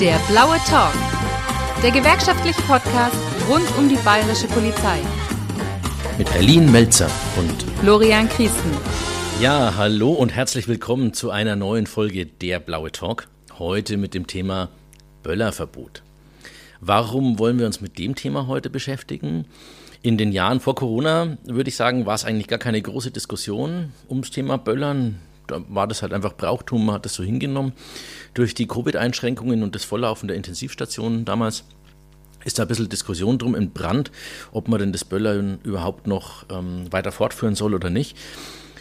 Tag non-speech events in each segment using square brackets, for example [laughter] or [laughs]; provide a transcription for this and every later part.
Der blaue Talk. Der gewerkschaftliche Podcast rund um die bayerische Polizei. Mit Berlin Melzer und Florian Christen. Ja, hallo und herzlich willkommen zu einer neuen Folge Der blaue Talk. Heute mit dem Thema Böllerverbot. Warum wollen wir uns mit dem Thema heute beschäftigen? In den Jahren vor Corona, würde ich sagen, war es eigentlich gar keine große Diskussion ums Thema Böllern da war das halt einfach Brauchtum, man hat das so hingenommen. Durch die Covid-Einschränkungen und das Volllaufen der Intensivstationen damals ist da ein bisschen Diskussion drum in Brand, ob man denn das Böllern überhaupt noch ähm, weiter fortführen soll oder nicht.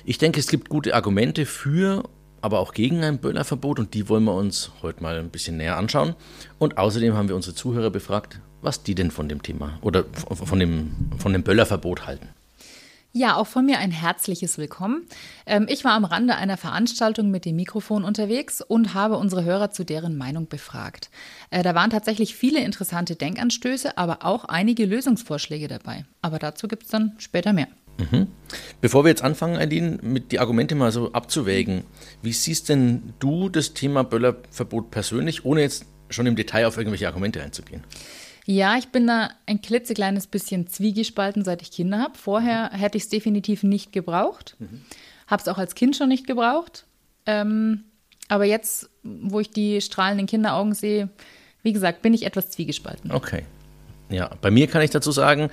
Ich denke, es gibt gute Argumente für, aber auch gegen ein Böllerverbot und die wollen wir uns heute mal ein bisschen näher anschauen. Und außerdem haben wir unsere Zuhörer befragt, was die denn von dem Thema oder von dem, von dem Böllerverbot halten. Ja, auch von mir ein herzliches Willkommen. Ähm, ich war am Rande einer Veranstaltung mit dem Mikrofon unterwegs und habe unsere Hörer zu deren Meinung befragt. Äh, da waren tatsächlich viele interessante Denkanstöße, aber auch einige Lösungsvorschläge dabei. Aber dazu gibt es dann später mehr. Mhm. Bevor wir jetzt anfangen, Eileen, mit die Argumente mal so abzuwägen, wie siehst denn du das Thema Böllerverbot persönlich, ohne jetzt schon im Detail auf irgendwelche Argumente einzugehen? Ja, ich bin da ein klitzekleines bisschen zwiegespalten, seit ich Kinder habe. Vorher hätte ich es definitiv nicht gebraucht. Mhm. Habe es auch als Kind schon nicht gebraucht. Ähm, aber jetzt, wo ich die strahlenden Kinderaugen sehe, wie gesagt, bin ich etwas zwiegespalten. Okay. Ja, bei mir kann ich dazu sagen,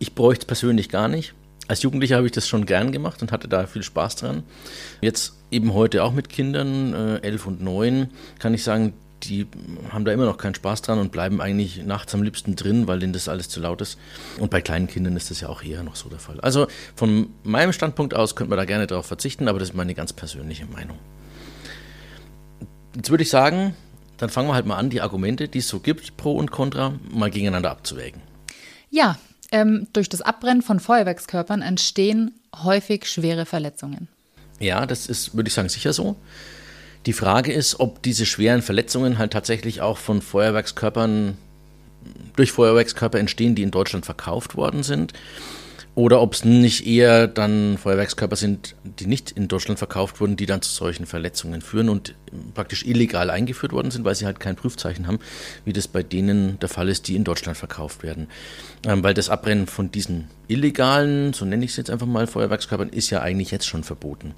ich bräuchte es persönlich gar nicht. Als Jugendlicher habe ich das schon gern gemacht und hatte da viel Spaß dran. Jetzt eben heute auch mit Kindern, äh, elf und neun, kann ich sagen, die haben da immer noch keinen Spaß dran und bleiben eigentlich nachts am liebsten drin, weil denen das alles zu laut ist. Und bei kleinen Kindern ist das ja auch eher noch so der Fall. Also von meinem Standpunkt aus könnte man da gerne darauf verzichten, aber das ist meine ganz persönliche Meinung. Jetzt würde ich sagen, dann fangen wir halt mal an, die Argumente, die es so gibt, pro und contra, mal gegeneinander abzuwägen. Ja, ähm, durch das Abbrennen von Feuerwerkskörpern entstehen häufig schwere Verletzungen. Ja, das ist, würde ich sagen, sicher so. Die Frage ist, ob diese schweren Verletzungen halt tatsächlich auch von Feuerwerkskörpern, durch Feuerwerkskörper entstehen, die in Deutschland verkauft worden sind. Oder ob es nicht eher dann Feuerwerkskörper sind, die nicht in Deutschland verkauft wurden, die dann zu solchen Verletzungen führen und praktisch illegal eingeführt worden sind, weil sie halt kein Prüfzeichen haben, wie das bei denen der Fall ist, die in Deutschland verkauft werden. Ähm, weil das Abbrennen von diesen illegalen, so nenne ich es jetzt einfach mal, Feuerwerkskörpern, ist ja eigentlich jetzt schon verboten.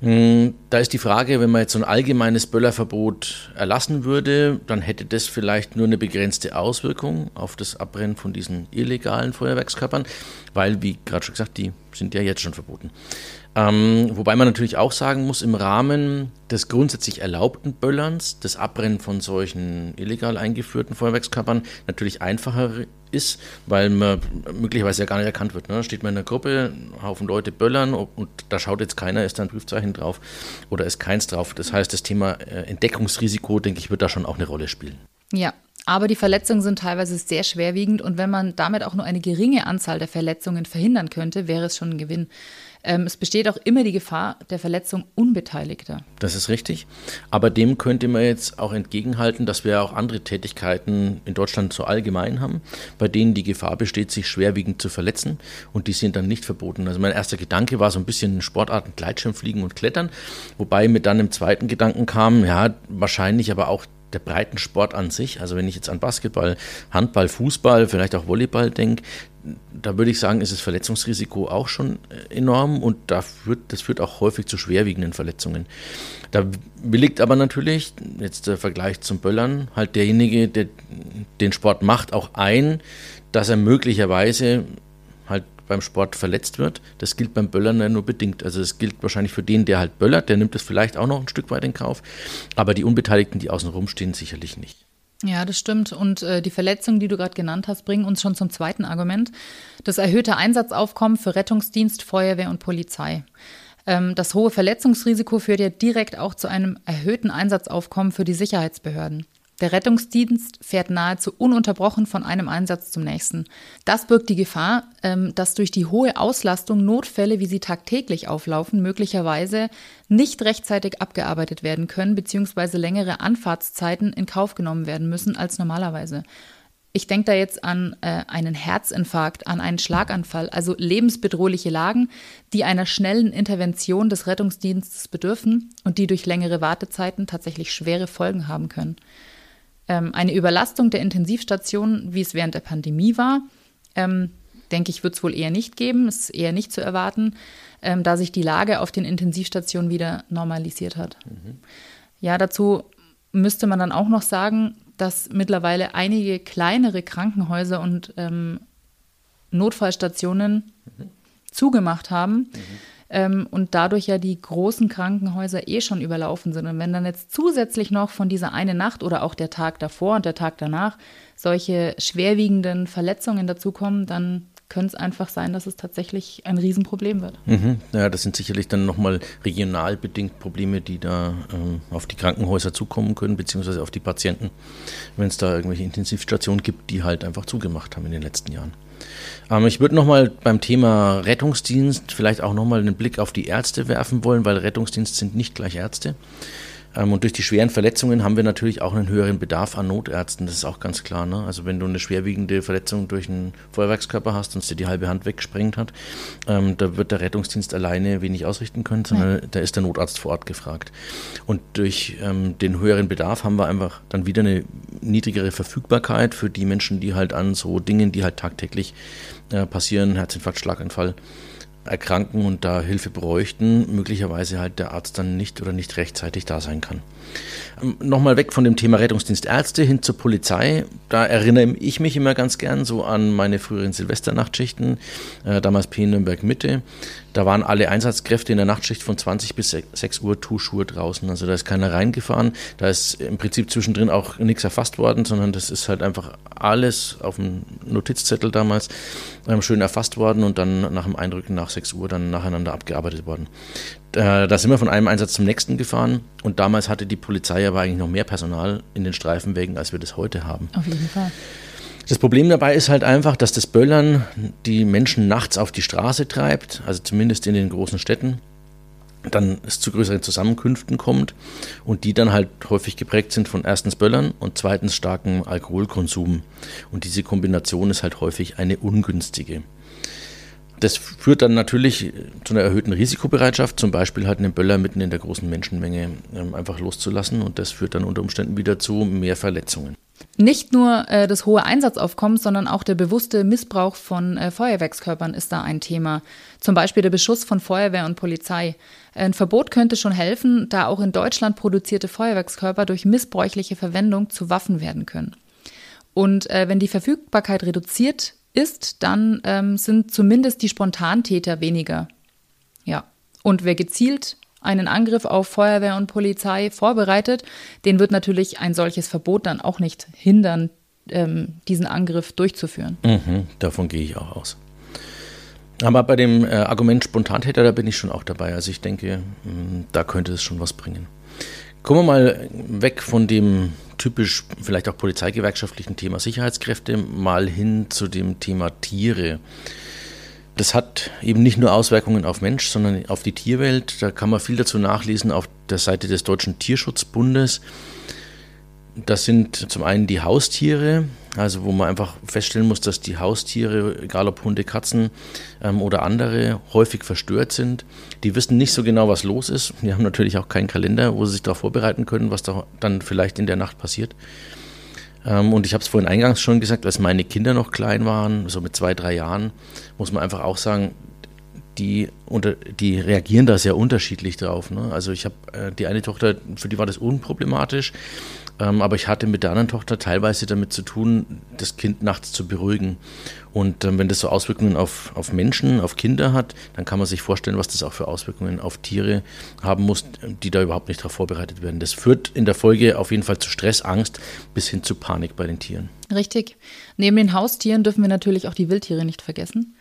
Hm, da ist die Frage, wenn man jetzt so ein allgemeines Böllerverbot erlassen würde, dann hätte das vielleicht nur eine begrenzte Auswirkung auf das Abbrennen von diesen illegalen Feuerwerkskörpern, weil, wie gerade schon gesagt, die sind ja jetzt schon verboten. Ähm, wobei man natürlich auch sagen muss, im Rahmen des grundsätzlich erlaubten Böllerns, das Abbrennen von solchen illegal eingeführten Feuerwerkskörpern natürlich einfacher ist, weil man möglicherweise ja gar nicht erkannt wird. Ne? Steht man in einer Gruppe, Haufen Leute böllern und da schaut jetzt keiner, ist da ein Prüfzeichen drauf oder ist keins drauf. Das heißt, das Thema äh, Entdeckungsrisiko, denke ich, wird da schon auch eine Rolle spielen. Ja, aber die Verletzungen sind teilweise sehr schwerwiegend und wenn man damit auch nur eine geringe Anzahl der Verletzungen verhindern könnte, wäre es schon ein Gewinn. Ähm, es besteht auch immer die Gefahr der Verletzung Unbeteiligter. Das ist richtig. Aber dem könnte man jetzt auch entgegenhalten, dass wir auch andere Tätigkeiten in Deutschland so allgemein haben, bei denen die Gefahr besteht, sich schwerwiegend zu verletzen und die sind dann nicht verboten. Also mein erster Gedanke war so ein bisschen Sportarten, Gleitschirmfliegen und Klettern, wobei mir dann im zweiten Gedanken kam, ja, wahrscheinlich aber auch der Breitensport an sich, also wenn ich jetzt an Basketball, Handball, Fußball, vielleicht auch Volleyball denke, da würde ich sagen, ist das Verletzungsrisiko auch schon äh, enorm und da führt, das führt auch häufig zu schwerwiegenden Verletzungen. Da willigt aber natürlich, jetzt der Vergleich zum Böllern, halt derjenige, der den Sport macht, auch ein, dass er möglicherweise beim Sport verletzt wird. Das gilt beim Böllern nur bedingt. Also es gilt wahrscheinlich für den, der halt böllert, der nimmt das vielleicht auch noch ein Stück weit in Kauf, aber die Unbeteiligten, die außen rum stehen, sicherlich nicht. Ja, das stimmt. Und äh, die Verletzungen, die du gerade genannt hast, bringen uns schon zum zweiten Argument. Das erhöhte Einsatzaufkommen für Rettungsdienst, Feuerwehr und Polizei. Ähm, das hohe Verletzungsrisiko führt ja direkt auch zu einem erhöhten Einsatzaufkommen für die Sicherheitsbehörden. Der Rettungsdienst fährt nahezu ununterbrochen von einem Einsatz zum nächsten. Das birgt die Gefahr, ähm, dass durch die hohe Auslastung Notfälle, wie sie tagtäglich auflaufen, möglicherweise nicht rechtzeitig abgearbeitet werden können, beziehungsweise längere Anfahrtszeiten in Kauf genommen werden müssen als normalerweise. Ich denke da jetzt an äh, einen Herzinfarkt, an einen Schlaganfall, also lebensbedrohliche Lagen, die einer schnellen Intervention des Rettungsdienstes bedürfen und die durch längere Wartezeiten tatsächlich schwere Folgen haben können. Ähm, eine Überlastung der Intensivstationen, wie es während der Pandemie war, ähm, denke ich, wird es wohl eher nicht geben, ist eher nicht zu erwarten, ähm, da sich die Lage auf den Intensivstationen wieder normalisiert hat. Mhm. Ja, dazu müsste man dann auch noch sagen, dass mittlerweile einige kleinere Krankenhäuser und ähm, Notfallstationen mhm. zugemacht haben. Mhm. Ähm, und dadurch ja die großen Krankenhäuser eh schon überlaufen sind. Und wenn dann jetzt zusätzlich noch von dieser eine Nacht oder auch der Tag davor und der Tag danach solche schwerwiegenden Verletzungen dazukommen, dann könnte es einfach sein, dass es tatsächlich ein Riesenproblem wird. Mhm. Ja, das sind sicherlich dann nochmal regional bedingt Probleme, die da ähm, auf die Krankenhäuser zukommen können, beziehungsweise auf die Patienten, wenn es da irgendwelche Intensivstationen gibt, die halt einfach zugemacht haben in den letzten Jahren. Ähm, ich würde nochmal beim Thema Rettungsdienst vielleicht auch nochmal einen Blick auf die Ärzte werfen wollen, weil Rettungsdienst sind nicht gleich Ärzte. Ähm, und durch die schweren Verletzungen haben wir natürlich auch einen höheren Bedarf an Notärzten, das ist auch ganz klar. Ne? Also wenn du eine schwerwiegende Verletzung durch einen Feuerwerkskörper hast und es dir die halbe Hand weggesprengt hat, ähm, da wird der Rettungsdienst alleine wenig ausrichten können, sondern Nein. da ist der Notarzt vor Ort gefragt. Und durch ähm, den höheren Bedarf haben wir einfach dann wieder eine niedrigere Verfügbarkeit für die Menschen, die halt an so Dingen, die halt tagtäglich äh, passieren, Herzinfarkt, Schlaganfall, erkranken und da Hilfe bräuchten, möglicherweise halt der Arzt dann nicht oder nicht rechtzeitig da sein kann. Nochmal weg von dem Thema Rettungsdienst Ärzte hin zur Polizei. Da erinnere ich mich immer ganz gern so an meine früheren Silvesternachtschichten, äh, damals P Nürnberg Mitte. Da waren alle Einsatzkräfte in der Nachtschicht von 20 bis 6 Uhr Tuchschuhe draußen. Also da ist keiner reingefahren. Da ist im Prinzip zwischendrin auch nichts erfasst worden, sondern das ist halt einfach alles auf dem Notizzettel damals ähm, schön erfasst worden und dann nach dem Einrücken nach 6 Uhr dann nacheinander abgearbeitet worden. Da, da sind wir von einem Einsatz zum nächsten gefahren und damals hatte die Polizei aber eigentlich noch mehr Personal in den Streifenwegen, als wir das heute haben. Auf jeden Fall. Das Problem dabei ist halt einfach, dass das Böllern die Menschen nachts auf die Straße treibt, also zumindest in den großen Städten. Dann es zu größeren Zusammenkünften kommt und die dann halt häufig geprägt sind von erstens Böllern und zweitens starkem Alkoholkonsum. Und diese Kombination ist halt häufig eine ungünstige. Das führt dann natürlich zu einer erhöhten Risikobereitschaft, zum Beispiel halt einen Böller mitten in der großen Menschenmenge ähm, einfach loszulassen und das führt dann unter Umständen wieder zu mehr Verletzungen. Nicht nur äh, das hohe Einsatzaufkommen, sondern auch der bewusste Missbrauch von äh, Feuerwerkskörpern ist da ein Thema. Zum Beispiel der Beschuss von Feuerwehr und Polizei. Ein Verbot könnte schon helfen, da auch in Deutschland produzierte Feuerwerkskörper durch missbräuchliche Verwendung zu Waffen werden können. Und äh, wenn die Verfügbarkeit reduziert ist, dann ähm, sind zumindest die Spontantäter weniger. Ja. Und wer gezielt einen Angriff auf Feuerwehr und Polizei vorbereitet, den wird natürlich ein solches Verbot dann auch nicht hindern, ähm, diesen Angriff durchzuführen. Mhm, davon gehe ich auch aus. Aber bei dem äh, Argument Spontantäter, da bin ich schon auch dabei. Also ich denke, mh, mm, da könnte es schon was bringen. Kommen wir mal weg von dem typisch vielleicht auch polizeigewerkschaftlichen Thema Sicherheitskräfte mal hin zu dem Thema Tiere. Das hat eben nicht nur Auswirkungen auf Mensch, sondern auf die Tierwelt. Da kann man viel dazu nachlesen auf der Seite des Deutschen Tierschutzbundes. Das sind zum einen die Haustiere, also wo man einfach feststellen muss, dass die Haustiere, egal ob Hunde, Katzen ähm, oder andere, häufig verstört sind. Die wissen nicht so genau, was los ist. Die haben natürlich auch keinen Kalender, wo sie sich darauf vorbereiten können, was da dann vielleicht in der Nacht passiert. Ähm, und ich habe es vorhin eingangs schon gesagt, als meine Kinder noch klein waren, so mit zwei, drei Jahren, muss man einfach auch sagen, die, unter, die reagieren da sehr unterschiedlich drauf. Ne? Also ich habe äh, die eine Tochter, für die war das unproblematisch. Ähm, aber ich hatte mit der anderen Tochter teilweise damit zu tun, das Kind nachts zu beruhigen. Und ähm, wenn das so Auswirkungen auf, auf Menschen, auf Kinder hat, dann kann man sich vorstellen, was das auch für Auswirkungen auf Tiere haben muss, die da überhaupt nicht darauf vorbereitet werden. Das führt in der Folge auf jeden Fall zu Stress, Angst bis hin zu Panik bei den Tieren. Richtig. Neben den Haustieren dürfen wir natürlich auch die Wildtiere nicht vergessen.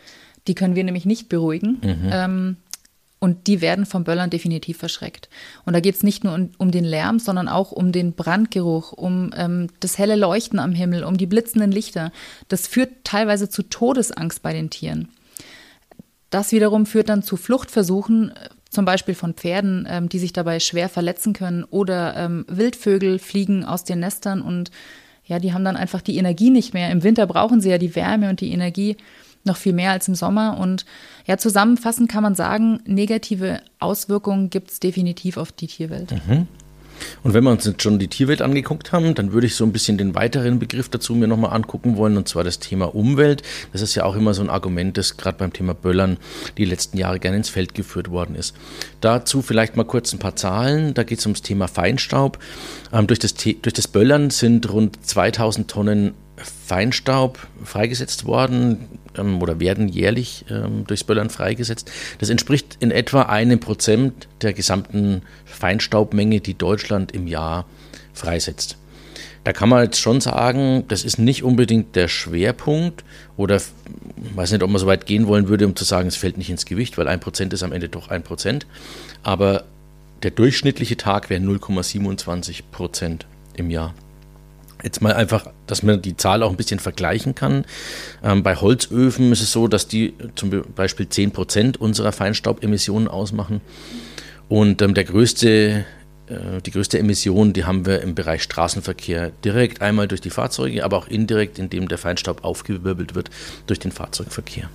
Die können wir nämlich nicht beruhigen. Mhm. Ähm, und die werden vom Böllern definitiv verschreckt. Und da geht es nicht nur um, um, den Lärm, sondern auch um den Brandgeruch, um ähm, das helle Leuchten am Himmel, um die blitzenden Lichter. Das führt teilweise zu Todesangst bei den Tieren. Das wiederum führt dann zu Fluchtversuchen, äh, zum Beispiel von Pferden, ähm, die sich dabei schwer verletzen können, oder ähm, Wildvögel fliegen aus den Nestern und ja, die haben dann einfach die Energie nicht mehr. Im Winter brauchen sie ja die Wärme und die Energie noch viel mehr als im Sommer. Und ja, zusammenfassend kann man sagen, negative Auswirkungen gibt es definitiv auf die Tierwelt. Mhm. Und wenn wir uns jetzt schon die Tierwelt angeguckt haben, dann würde ich so ein bisschen den weiteren Begriff dazu mir nochmal angucken wollen, und zwar das Thema Umwelt. Das ist ja auch immer so ein Argument, das gerade beim Thema Böllern die letzten Jahre gerne ins Feld geführt worden ist. Dazu vielleicht mal kurz ein paar Zahlen. Da geht es ums Thema Feinstaub. Ähm, durch, das, durch das Böllern sind rund 2000 Tonnen Feinstaub freigesetzt worden ähm, oder werden jährlich ähm, durchs Böllern freigesetzt. Das entspricht in etwa einem Prozent der gesamten Feinstaubmenge, die Deutschland im Jahr freisetzt. Da kann man jetzt schon sagen, das ist nicht unbedingt der Schwerpunkt oder ich weiß nicht, ob man so weit gehen wollen würde, um zu sagen, es fällt nicht ins Gewicht, weil ein Prozent ist am Ende doch ein Prozent. Aber der durchschnittliche Tag wäre 0,27 Prozent im Jahr. Jetzt mal einfach, dass man die Zahl auch ein bisschen vergleichen kann. Ähm, bei Holzöfen ist es so, dass die zum Beispiel 10 Prozent unserer Feinstaubemissionen ausmachen. Und ähm, der größte, äh, die größte Emission, die haben wir im Bereich Straßenverkehr direkt einmal durch die Fahrzeuge, aber auch indirekt, indem der Feinstaub aufgewirbelt wird durch den Fahrzeugverkehr.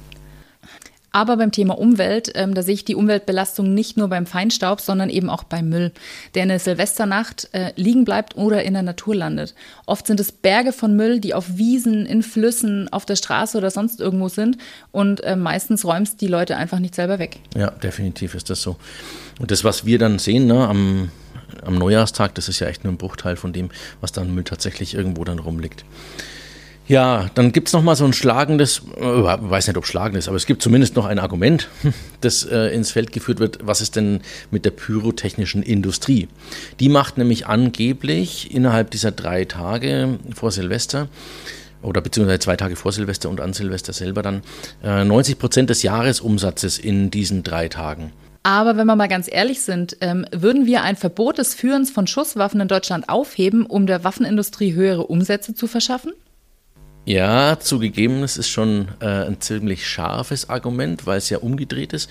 Aber beim Thema Umwelt, ähm, da sehe ich die Umweltbelastung nicht nur beim Feinstaub, sondern eben auch beim Müll, der in der Silvesternacht äh, liegen bleibt oder in der Natur landet. Oft sind es Berge von Müll, die auf Wiesen, in Flüssen, auf der Straße oder sonst irgendwo sind. Und äh, meistens räumst die Leute einfach nicht selber weg. Ja, definitiv ist das so. Und das, was wir dann sehen ne, am, am Neujahrstag, das ist ja echt nur ein Bruchteil von dem, was dann Müll tatsächlich irgendwo dann rumliegt. Ja, dann gibt es noch mal so ein schlagendes, äh, weiß nicht, ob schlagendes, aber es gibt zumindest noch ein Argument, [laughs] das äh, ins Feld geführt wird. Was ist denn mit der pyrotechnischen Industrie? Die macht nämlich angeblich innerhalb dieser drei Tage vor Silvester oder beziehungsweise zwei Tage vor Silvester und an Silvester selber dann äh, 90 Prozent des Jahresumsatzes in diesen drei Tagen. Aber wenn wir mal ganz ehrlich sind, ähm, würden wir ein Verbot des Führens von Schusswaffen in Deutschland aufheben, um der Waffenindustrie höhere Umsätze zu verschaffen? Ja, zugegeben, es ist schon äh, ein ziemlich scharfes Argument, weil es ja umgedreht ist.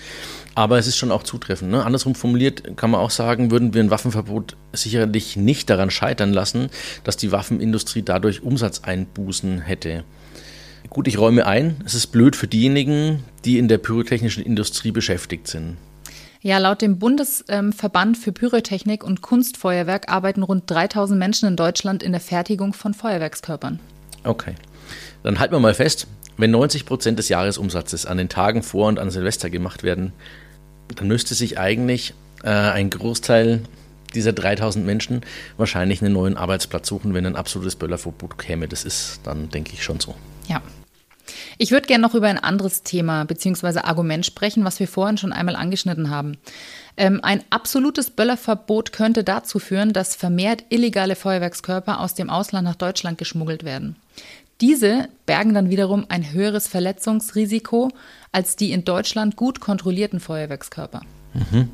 Aber es ist schon auch zutreffend. Ne? Andersrum formuliert kann man auch sagen, würden wir ein Waffenverbot sicherlich nicht daran scheitern lassen, dass die Waffenindustrie dadurch Umsatzeinbußen hätte. Gut, ich räume ein, es ist blöd für diejenigen, die in der pyrotechnischen Industrie beschäftigt sind. Ja, laut dem Bundesverband für Pyrotechnik und Kunstfeuerwerk arbeiten rund 3000 Menschen in Deutschland in der Fertigung von Feuerwerkskörpern. Okay. Dann halten wir mal fest, wenn 90 Prozent des Jahresumsatzes an den Tagen vor und an Silvester gemacht werden, dann müsste sich eigentlich äh, ein Großteil dieser 3000 Menschen wahrscheinlich einen neuen Arbeitsplatz suchen, wenn ein absolutes Böllerverbot käme. Das ist dann, denke ich, schon so. Ja. Ich würde gerne noch über ein anderes Thema bzw. Argument sprechen, was wir vorhin schon einmal angeschnitten haben. Ähm, ein absolutes Böllerverbot könnte dazu führen, dass vermehrt illegale Feuerwerkskörper aus dem Ausland nach Deutschland geschmuggelt werden. Diese bergen dann wiederum ein höheres Verletzungsrisiko als die in Deutschland gut kontrollierten Feuerwerkskörper. Mhm.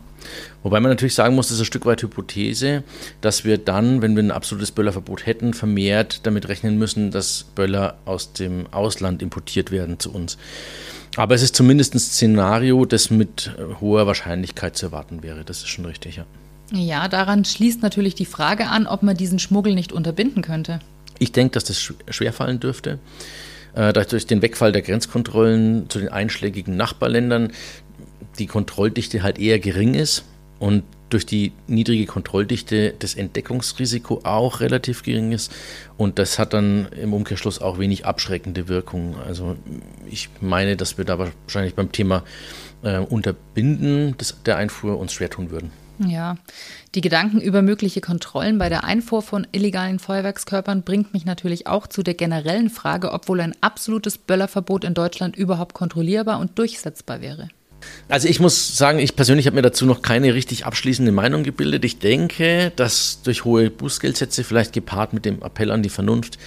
Wobei man natürlich sagen muss, das ist ein Stück weit Hypothese, dass wir dann, wenn wir ein absolutes Böllerverbot hätten, vermehrt damit rechnen müssen, dass Böller aus dem Ausland importiert werden zu uns. Aber es ist zumindest ein Szenario, das mit hoher Wahrscheinlichkeit zu erwarten wäre. Das ist schon richtig, ja. Ja, daran schließt natürlich die Frage an, ob man diesen Schmuggel nicht unterbinden könnte. Ich denke, dass das schwerfallen dürfte. Äh, durch den Wegfall der Grenzkontrollen zu den einschlägigen Nachbarländern die Kontrolldichte halt eher gering ist und durch die niedrige Kontrolldichte das Entdeckungsrisiko auch relativ gering ist. Und das hat dann im Umkehrschluss auch wenig abschreckende Wirkung. Also ich meine, dass wir da wahrscheinlich beim Thema äh, Unterbinden des, der Einfuhr uns schwer tun würden. Ja, die Gedanken über mögliche Kontrollen bei der Einfuhr von illegalen Feuerwerkskörpern bringt mich natürlich auch zu der generellen Frage, ob wohl ein absolutes Böllerverbot in Deutschland überhaupt kontrollierbar und durchsetzbar wäre. Also ich muss sagen, ich persönlich habe mir dazu noch keine richtig abschließende Meinung gebildet. Ich denke, dass durch hohe Bußgeldsätze vielleicht gepaart mit dem Appell an die Vernunft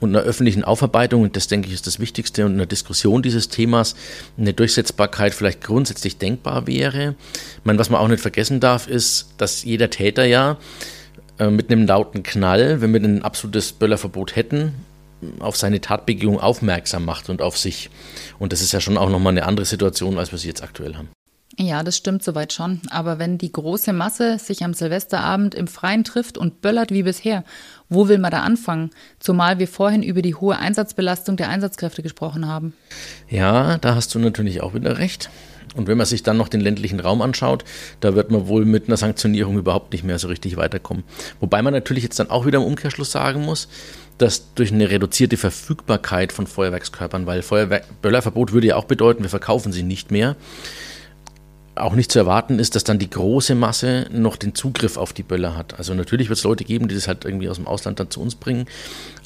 und einer öffentlichen Aufarbeitung, und das denke ich ist das Wichtigste, und einer Diskussion dieses Themas eine Durchsetzbarkeit vielleicht grundsätzlich denkbar wäre. Ich meine, was man auch nicht vergessen darf, ist, dass jeder Täter ja äh, mit einem lauten Knall, wenn wir ein absolutes Böllerverbot hätten, auf seine Tatbegehung aufmerksam macht und auf sich. Und das ist ja schon auch nochmal eine andere Situation, als wir sie jetzt aktuell haben. Ja, das stimmt soweit schon. Aber wenn die große Masse sich am Silvesterabend im Freien trifft und böllert wie bisher, wo will man da anfangen? Zumal wir vorhin über die hohe Einsatzbelastung der Einsatzkräfte gesprochen haben. Ja, da hast du natürlich auch wieder recht. Und wenn man sich dann noch den ländlichen Raum anschaut, da wird man wohl mit einer Sanktionierung überhaupt nicht mehr so richtig weiterkommen. Wobei man natürlich jetzt dann auch wieder im Umkehrschluss sagen muss, dass durch eine reduzierte Verfügbarkeit von Feuerwerkskörpern, weil Feuerwerk Böllerverbot würde ja auch bedeuten, wir verkaufen sie nicht mehr, auch nicht zu erwarten ist, dass dann die große Masse noch den Zugriff auf die Böller hat. Also natürlich wird es Leute geben, die das halt irgendwie aus dem Ausland dann zu uns bringen,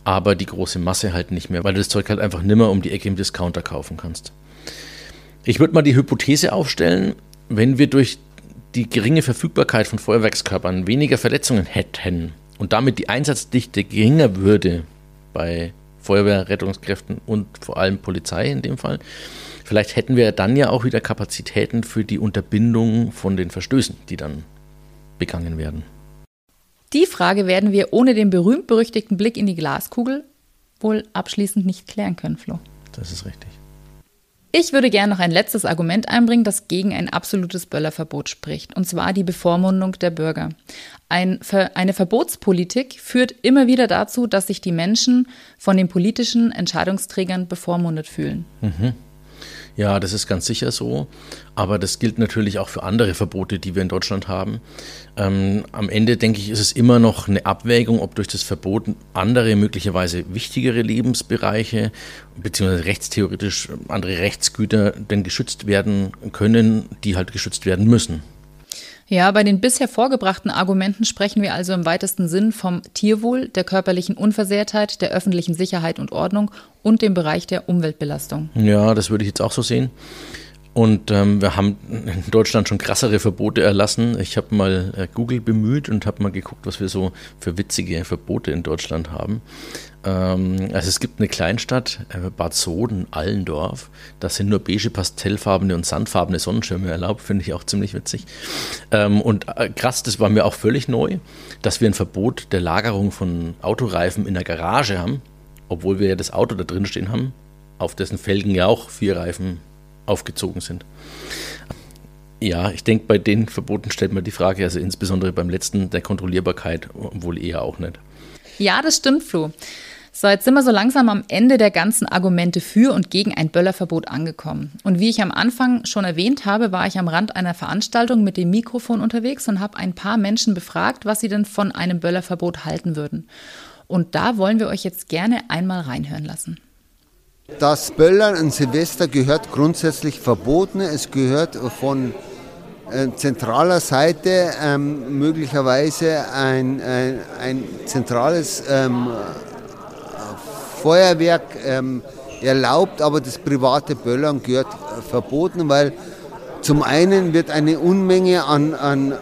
aber die große Masse halt nicht mehr, weil du das Zeug halt einfach nimmer um die Ecke im Discounter kaufen kannst. Ich würde mal die Hypothese aufstellen, wenn wir durch die geringe Verfügbarkeit von Feuerwerkskörpern weniger Verletzungen hätten und damit die Einsatzdichte geringer würde bei Feuerwehr, Rettungskräften und vor allem Polizei in dem Fall, vielleicht hätten wir dann ja auch wieder Kapazitäten für die Unterbindung von den Verstößen, die dann begangen werden. Die Frage werden wir ohne den berühmt-berüchtigten Blick in die Glaskugel wohl abschließend nicht klären können, Flo. Das ist richtig. Ich würde gerne noch ein letztes Argument einbringen, das gegen ein absolutes Böllerverbot spricht, und zwar die Bevormundung der Bürger. Ein, eine Verbotspolitik führt immer wieder dazu, dass sich die Menschen von den politischen Entscheidungsträgern bevormundet fühlen. Mhm. Ja, das ist ganz sicher so. Aber das gilt natürlich auch für andere Verbote, die wir in Deutschland haben. Ähm, am Ende, denke ich, ist es immer noch eine Abwägung, ob durch das Verbot andere, möglicherweise wichtigere Lebensbereiche beziehungsweise rechtstheoretisch andere Rechtsgüter denn geschützt werden können, die halt geschützt werden müssen. Ja, bei den bisher vorgebrachten Argumenten sprechen wir also im weitesten Sinn vom Tierwohl, der körperlichen Unversehrtheit, der öffentlichen Sicherheit und Ordnung und dem Bereich der Umweltbelastung. Ja, das würde ich jetzt auch so sehen. Und ähm, wir haben in Deutschland schon krassere Verbote erlassen. Ich habe mal äh, Google bemüht und habe mal geguckt, was wir so für witzige Verbote in Deutschland haben. Ähm, also es gibt eine Kleinstadt, äh, Bad Soden, Allendorf. Da sind nur beige, pastellfarbene und sandfarbene Sonnenschirme erlaubt. Finde ich auch ziemlich witzig. Ähm, und äh, krass, das war mir auch völlig neu, dass wir ein Verbot der Lagerung von Autoreifen in der Garage haben, obwohl wir ja das Auto da drin stehen haben, auf dessen Felgen ja auch vier Reifen aufgezogen sind. Ja, ich denke, bei den Verboten stellt man die Frage, also insbesondere beim letzten, der Kontrollierbarkeit, wohl eher auch nicht. Ja, das stimmt, Flo. So, jetzt sind wir so langsam am Ende der ganzen Argumente für und gegen ein Böllerverbot angekommen. Und wie ich am Anfang schon erwähnt habe, war ich am Rand einer Veranstaltung mit dem Mikrofon unterwegs und habe ein paar Menschen befragt, was sie denn von einem Böllerverbot halten würden. Und da wollen wir euch jetzt gerne einmal reinhören lassen. Das Böllern an Silvester gehört grundsätzlich verboten. Es gehört von äh, zentraler Seite ähm, möglicherweise ein, ein, ein zentrales ähm, Feuerwerk ähm, erlaubt, aber das private Böllern gehört äh, verboten, weil zum einen wird eine Unmenge an, an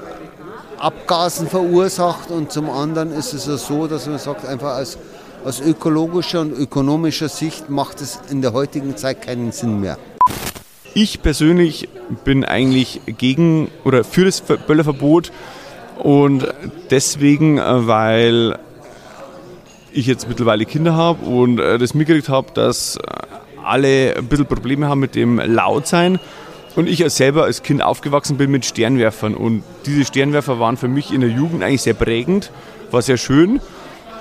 Abgasen verursacht und zum anderen ist es so, dass man sagt, einfach als aus ökologischer und ökonomischer Sicht macht es in der heutigen Zeit keinen Sinn mehr. Ich persönlich bin eigentlich gegen oder für das Böllerverbot und deswegen, äh, weil ich jetzt mittlerweile Kinder habe und äh, das mitgekriegt habe, dass äh, alle ein bisschen Probleme haben mit dem Lautsein. Und ich selber als Kind aufgewachsen bin mit Sternwerfern. Und diese Sternwerfer waren für mich in der Jugend eigentlich sehr prägend, war sehr schön.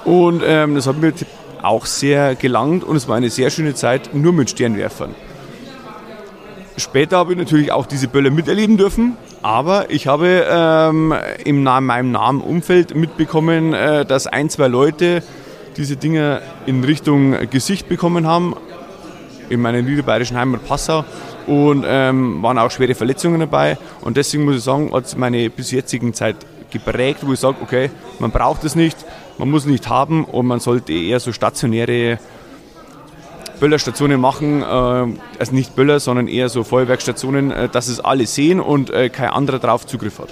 Und ähm, das hat mir auch sehr gelangt und es war eine sehr schöne Zeit nur mit Sternwerfern. Später habe ich natürlich auch diese Böller miterleben dürfen, aber ich habe ähm, in meinem nahen Umfeld mitbekommen, äh, dass ein, zwei Leute diese Dinge in Richtung Gesicht bekommen haben, in meiner niederbayerischen Heimat Passau und ähm, waren auch schwere Verletzungen dabei. Und deswegen muss ich sagen, hat es meine bis jetzigen Zeit geprägt, wo ich sage, okay, man braucht es nicht, man muss nicht haben und man sollte eher so stationäre Böllerstationen machen, äh, also nicht Böller, sondern eher so Feuerwerkstationen, äh, dass es alle sehen und äh, kein anderer darauf Zugriff hat.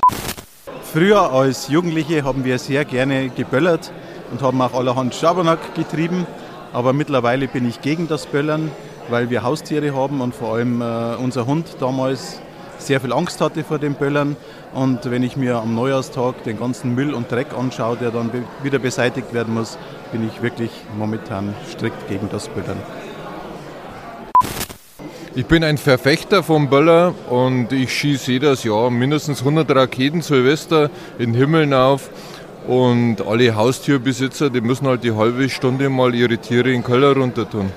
Früher als Jugendliche haben wir sehr gerne geböllert und haben auch allerhand Schabernack getrieben, aber mittlerweile bin ich gegen das Böllern, weil wir Haustiere haben und vor allem unser Hund damals sehr viel Angst hatte vor dem Böllern. Und wenn ich mir am Neujahrstag den ganzen Müll und Dreck anschaue, der dann wieder beseitigt werden muss, bin ich wirklich momentan strikt gegen das Böllern. Ich bin ein Verfechter vom Böller und ich schieße jedes Jahr mindestens 100 Raketen Silvester in den Himmel auf. Und alle Haustierbesitzer, die müssen halt die halbe Stunde mal ihre Tiere in den Keller runter tun.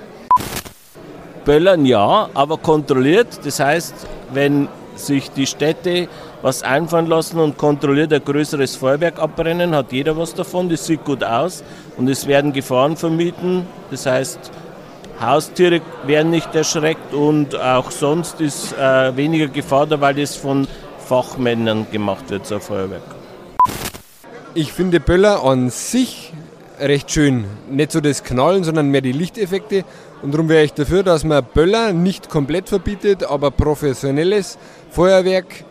Böllern ja, aber kontrolliert. Das heißt, wenn sich die Städte was einfallen lassen und kontrolliert ein größeres Feuerwerk abbrennen, hat jeder was davon, das sieht gut aus und es werden Gefahren vermieden, das heißt Haustiere werden nicht erschreckt und auch sonst ist äh, weniger Gefahr da, weil das von Fachmännern gemacht wird, so ein Feuerwerk. Ich finde Böller an sich recht schön. Nicht so das Knallen, sondern mehr die Lichteffekte. Und darum wäre ich dafür, dass man Böller nicht komplett verbietet, aber professionelles Feuerwerk,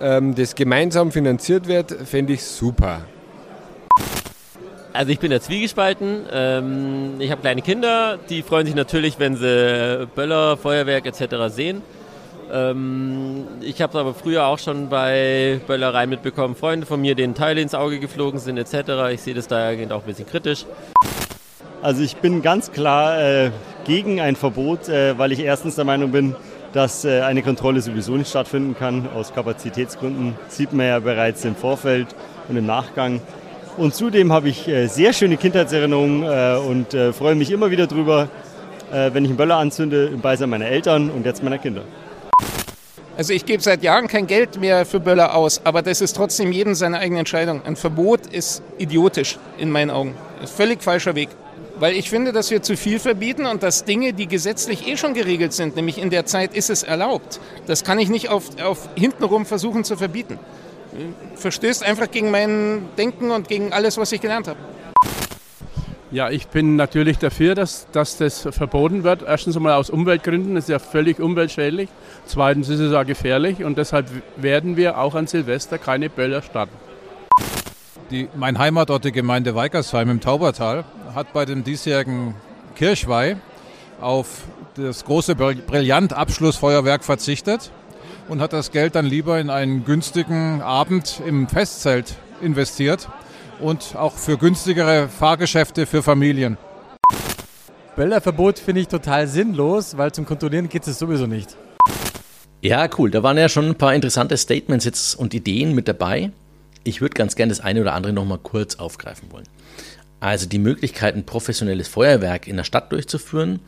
ähm, das gemeinsam finanziert wird, fände ich super. Also ich bin da zwiegespalten. Ähm, ich habe kleine Kinder, die freuen sich natürlich, wenn sie Böller, Feuerwerk etc. sehen. Ähm, ich habe es aber früher auch schon bei Böllereien mitbekommen, Freunde von mir, denen Teile ins Auge geflogen sind etc. Ich sehe das dahergehend auch ein bisschen kritisch. Also ich bin ganz klar äh, gegen ein Verbot, äh, weil ich erstens der Meinung bin, dass äh, eine Kontrolle sowieso nicht stattfinden kann. Aus Kapazitätsgründen sieht man ja bereits im Vorfeld und im Nachgang. Und zudem habe ich äh, sehr schöne Kindheitserinnerungen und freue mich immer wieder drüber, wenn ich einen Böller anzünde im Beisein meiner Eltern und jetzt meiner Kinder. Also ich gebe seit Jahren kein Geld mehr für Böller aus, aber das ist trotzdem jedem seine eigene Entscheidung. Ein Verbot ist idiotisch in meinen Augen. Ist völlig falscher Weg. Weil ich finde, dass wir zu viel verbieten und dass Dinge, die gesetzlich eh schon geregelt sind, nämlich in der Zeit ist es erlaubt, das kann ich nicht auf, auf hintenrum versuchen zu verbieten verstößt einfach gegen mein Denken und gegen alles, was ich gelernt habe. Ja, ich bin natürlich dafür, dass, dass das verboten wird. Erstens einmal aus Umweltgründen, das ist ja völlig umweltschädlich. Zweitens ist es auch gefährlich und deshalb werden wir auch an Silvester keine Böller starten. Die, mein Heimatort, die Gemeinde Weikersheim im Taubertal, hat bei dem diesjährigen Kirchweih auf das große Brillant-Abschlussfeuerwerk verzichtet und hat das Geld dann lieber in einen günstigen Abend im Festzelt investiert und auch für günstigere Fahrgeschäfte für Familien. Böllerverbot finde ich total sinnlos, weil zum Kontrollieren geht es sowieso nicht. Ja, cool. Da waren ja schon ein paar interessante Statements jetzt und Ideen mit dabei. Ich würde ganz gerne das eine oder andere nochmal kurz aufgreifen wollen. Also die Möglichkeit, ein professionelles Feuerwerk in der Stadt durchzuführen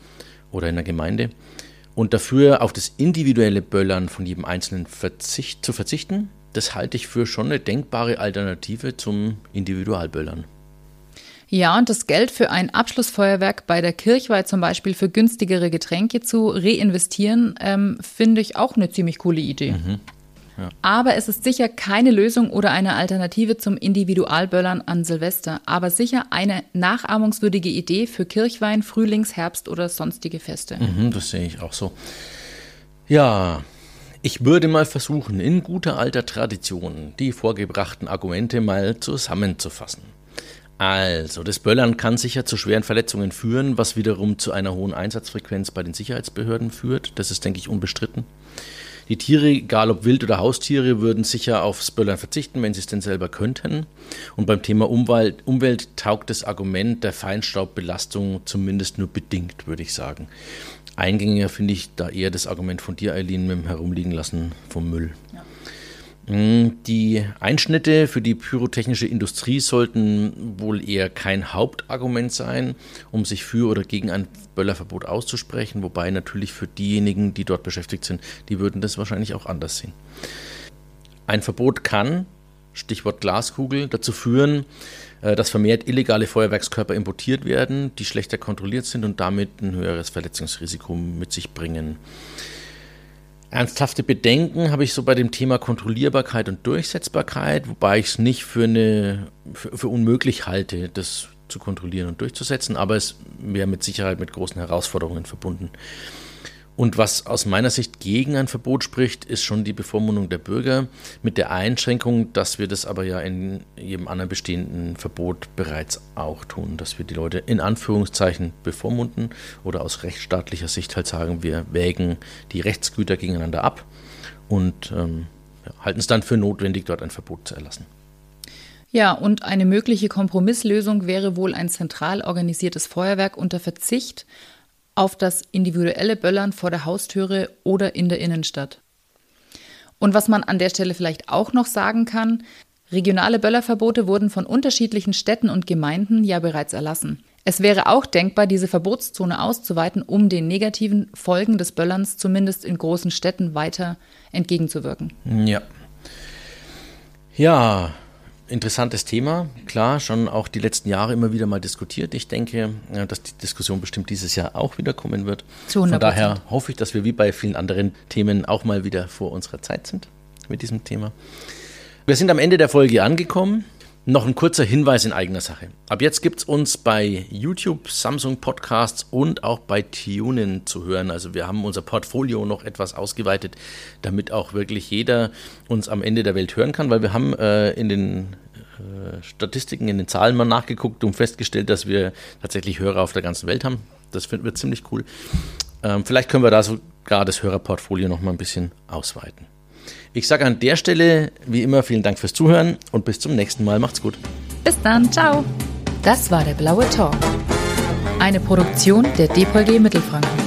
oder in der Gemeinde und dafür auf das individuelle Böllern von jedem Einzelnen verzicht, zu verzichten, das halte ich für schon eine denkbare Alternative zum Individualböllern. Ja, und das Geld für ein Abschlussfeuerwerk bei der Kirchweih zum Beispiel für günstigere Getränke zu reinvestieren, ähm, finde ich auch eine ziemlich coole Idee. Mhm. Aber es ist sicher keine Lösung oder eine Alternative zum Individualböllern an Silvester, aber sicher eine nachahmungswürdige Idee für Kirchwein, Frühlings-, Herbst- oder sonstige Feste. Mhm, das sehe ich auch so. Ja, ich würde mal versuchen, in guter alter Tradition die vorgebrachten Argumente mal zusammenzufassen. Also, das Böllern kann sicher zu schweren Verletzungen führen, was wiederum zu einer hohen Einsatzfrequenz bei den Sicherheitsbehörden führt. Das ist, denke ich, unbestritten. Die Tiere, egal ob Wild- oder Haustiere, würden sicher aufs Böllern verzichten, wenn sie es denn selber könnten. Und beim Thema Umwelt, Umwelt taugt das Argument der Feinstaubbelastung zumindest nur bedingt, würde ich sagen. Eingängiger finde ich da eher das Argument von dir, Eileen, mit dem Herumliegen lassen vom Müll. Ja. Mm, die Einschnitte für die pyrotechnische Industrie sollten wohl eher kein Hauptargument sein, um sich für oder gegen ein Böllerverbot auszusprechen, wobei natürlich für diejenigen, die dort beschäftigt sind, die würden das wahrscheinlich auch anders sehen. Ein Verbot kann, Stichwort Glaskugel, dazu führen, äh, dass vermehrt illegale Feuerwerkskörper importiert werden, die schlechter kontrolliert sind und damit ein höheres Verletzungsrisiko mit sich bringen. Ernsthafte Bedenken habe ich so bei dem Thema Kontrollierbarkeit und Durchsetzbarkeit, wobei ich es nicht für, eine, für, für unmöglich halte, das zu kontrollieren und durchzusetzen, aber es wäre mit Sicherheit mit großen Herausforderungen verbunden. Und was aus meiner Sicht gegen ein Verbot spricht, ist schon die Bevormundung der Bürger mit der Einschränkung, dass wir das aber ja in jedem anderen bestehenden Verbot bereits auch tun, dass wir die Leute in Anführungszeichen bevormunden oder aus rechtsstaatlicher Sicht halt sagen, wir wägen die Rechtsgüter gegeneinander ab und ähm, halten es dann für notwendig, dort ein Verbot zu erlassen. Ja, und eine mögliche Kompromisslösung wäre wohl ein zentral organisiertes Feuerwerk unter Verzicht auf das individuelle Böllern vor der Haustüre oder in der Innenstadt. Und was man an der Stelle vielleicht auch noch sagen kann, regionale Böllerverbote wurden von unterschiedlichen Städten und Gemeinden ja bereits erlassen. Es wäre auch denkbar, diese Verbotszone auszuweiten, um den negativen Folgen des Böllerns zumindest in großen Städten weiter entgegenzuwirken. Ja. Ja, interessantes Thema. Klar, schon auch die letzten Jahre immer wieder mal diskutiert. Ich denke, dass die Diskussion bestimmt dieses Jahr auch wieder kommen wird. Zu 100%. Von daher hoffe ich, dass wir wie bei vielen anderen Themen auch mal wieder vor unserer Zeit sind mit diesem Thema. Wir sind am Ende der Folge angekommen. Noch ein kurzer Hinweis in eigener Sache. Ab jetzt gibt es uns bei YouTube, Samsung Podcasts und auch bei TuneIn zu hören. Also wir haben unser Portfolio noch etwas ausgeweitet, damit auch wirklich jeder uns am Ende der Welt hören kann, weil wir haben äh, in den äh, Statistiken, in den Zahlen mal nachgeguckt und festgestellt, dass wir tatsächlich Hörer auf der ganzen Welt haben. Das finden wir ziemlich cool. Ähm, vielleicht können wir da sogar das Hörerportfolio noch mal ein bisschen ausweiten. Ich sage an der Stelle wie immer vielen Dank fürs Zuhören und bis zum nächsten Mal. Macht's gut. Bis dann, ciao. Das war der Blaue Talk. Eine Produktion der DPG Mittelfranken.